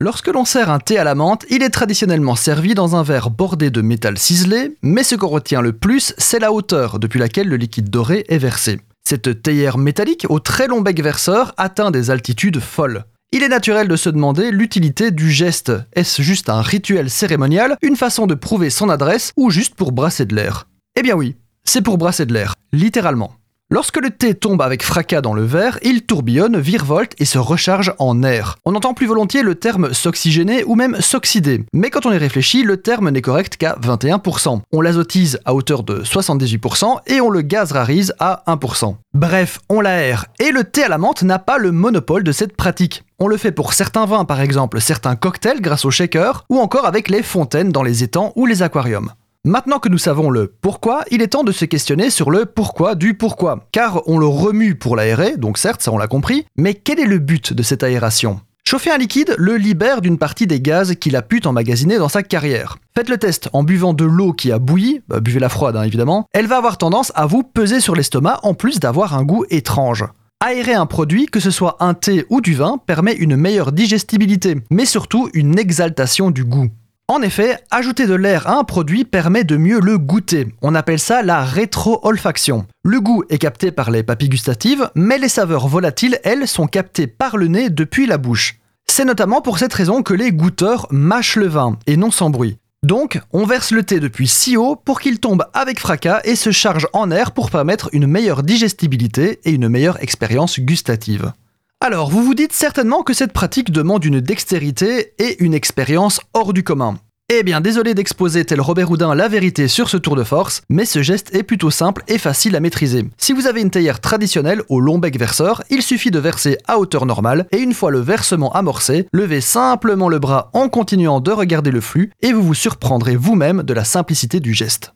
Lorsque l'on sert un thé à la menthe, il est traditionnellement servi dans un verre bordé de métal ciselé, mais ce qu'on retient le plus, c'est la hauteur depuis laquelle le liquide doré est versé. Cette théière métallique au très long bec verseur atteint des altitudes folles. Il est naturel de se demander l'utilité du geste. Est-ce juste un rituel cérémonial, une façon de prouver son adresse ou juste pour brasser de l'air? Eh bien oui, c'est pour brasser de l'air, littéralement. Lorsque le thé tombe avec fracas dans le verre, il tourbillonne, virevolte et se recharge en air. On entend plus volontiers le terme s'oxygéner ou même s'oxyder, mais quand on y réfléchit, le terme n'est correct qu'à 21%. On l'azotise à hauteur de 78% et on le gazrarise à 1%. Bref, on l'aère, et le thé à la menthe n'a pas le monopole de cette pratique. On le fait pour certains vins par exemple, certains cocktails grâce au shaker, ou encore avec les fontaines dans les étangs ou les aquariums. Maintenant que nous savons le pourquoi, il est temps de se questionner sur le pourquoi du pourquoi. Car on le remue pour l'aérer, donc certes, ça on l'a compris, mais quel est le but de cette aération? Chauffer un liquide le libère d'une partie des gaz qu'il a pu emmagasiner dans sa carrière. Faites le test en buvant de l'eau qui a bouilli, bah, buvez la froide hein, évidemment, elle va avoir tendance à vous peser sur l'estomac en plus d'avoir un goût étrange. Aérer un produit, que ce soit un thé ou du vin, permet une meilleure digestibilité, mais surtout une exaltation du goût. En effet, ajouter de l'air à un produit permet de mieux le goûter. On appelle ça la rétro-olfaction. Le goût est capté par les papilles gustatives, mais les saveurs volatiles, elles, sont captées par le nez depuis la bouche. C'est notamment pour cette raison que les goûteurs mâchent le vin, et non sans bruit. Donc, on verse le thé depuis si haut pour qu'il tombe avec fracas et se charge en air pour permettre une meilleure digestibilité et une meilleure expérience gustative. Alors, vous vous dites certainement que cette pratique demande une dextérité et une expérience hors du commun. Eh bien, désolé d'exposer tel Robert Houdin la vérité sur ce tour de force, mais ce geste est plutôt simple et facile à maîtriser. Si vous avez une théière traditionnelle au long bec verseur, il suffit de verser à hauteur normale et une fois le versement amorcé, levez simplement le bras en continuant de regarder le flux et vous vous surprendrez vous-même de la simplicité du geste.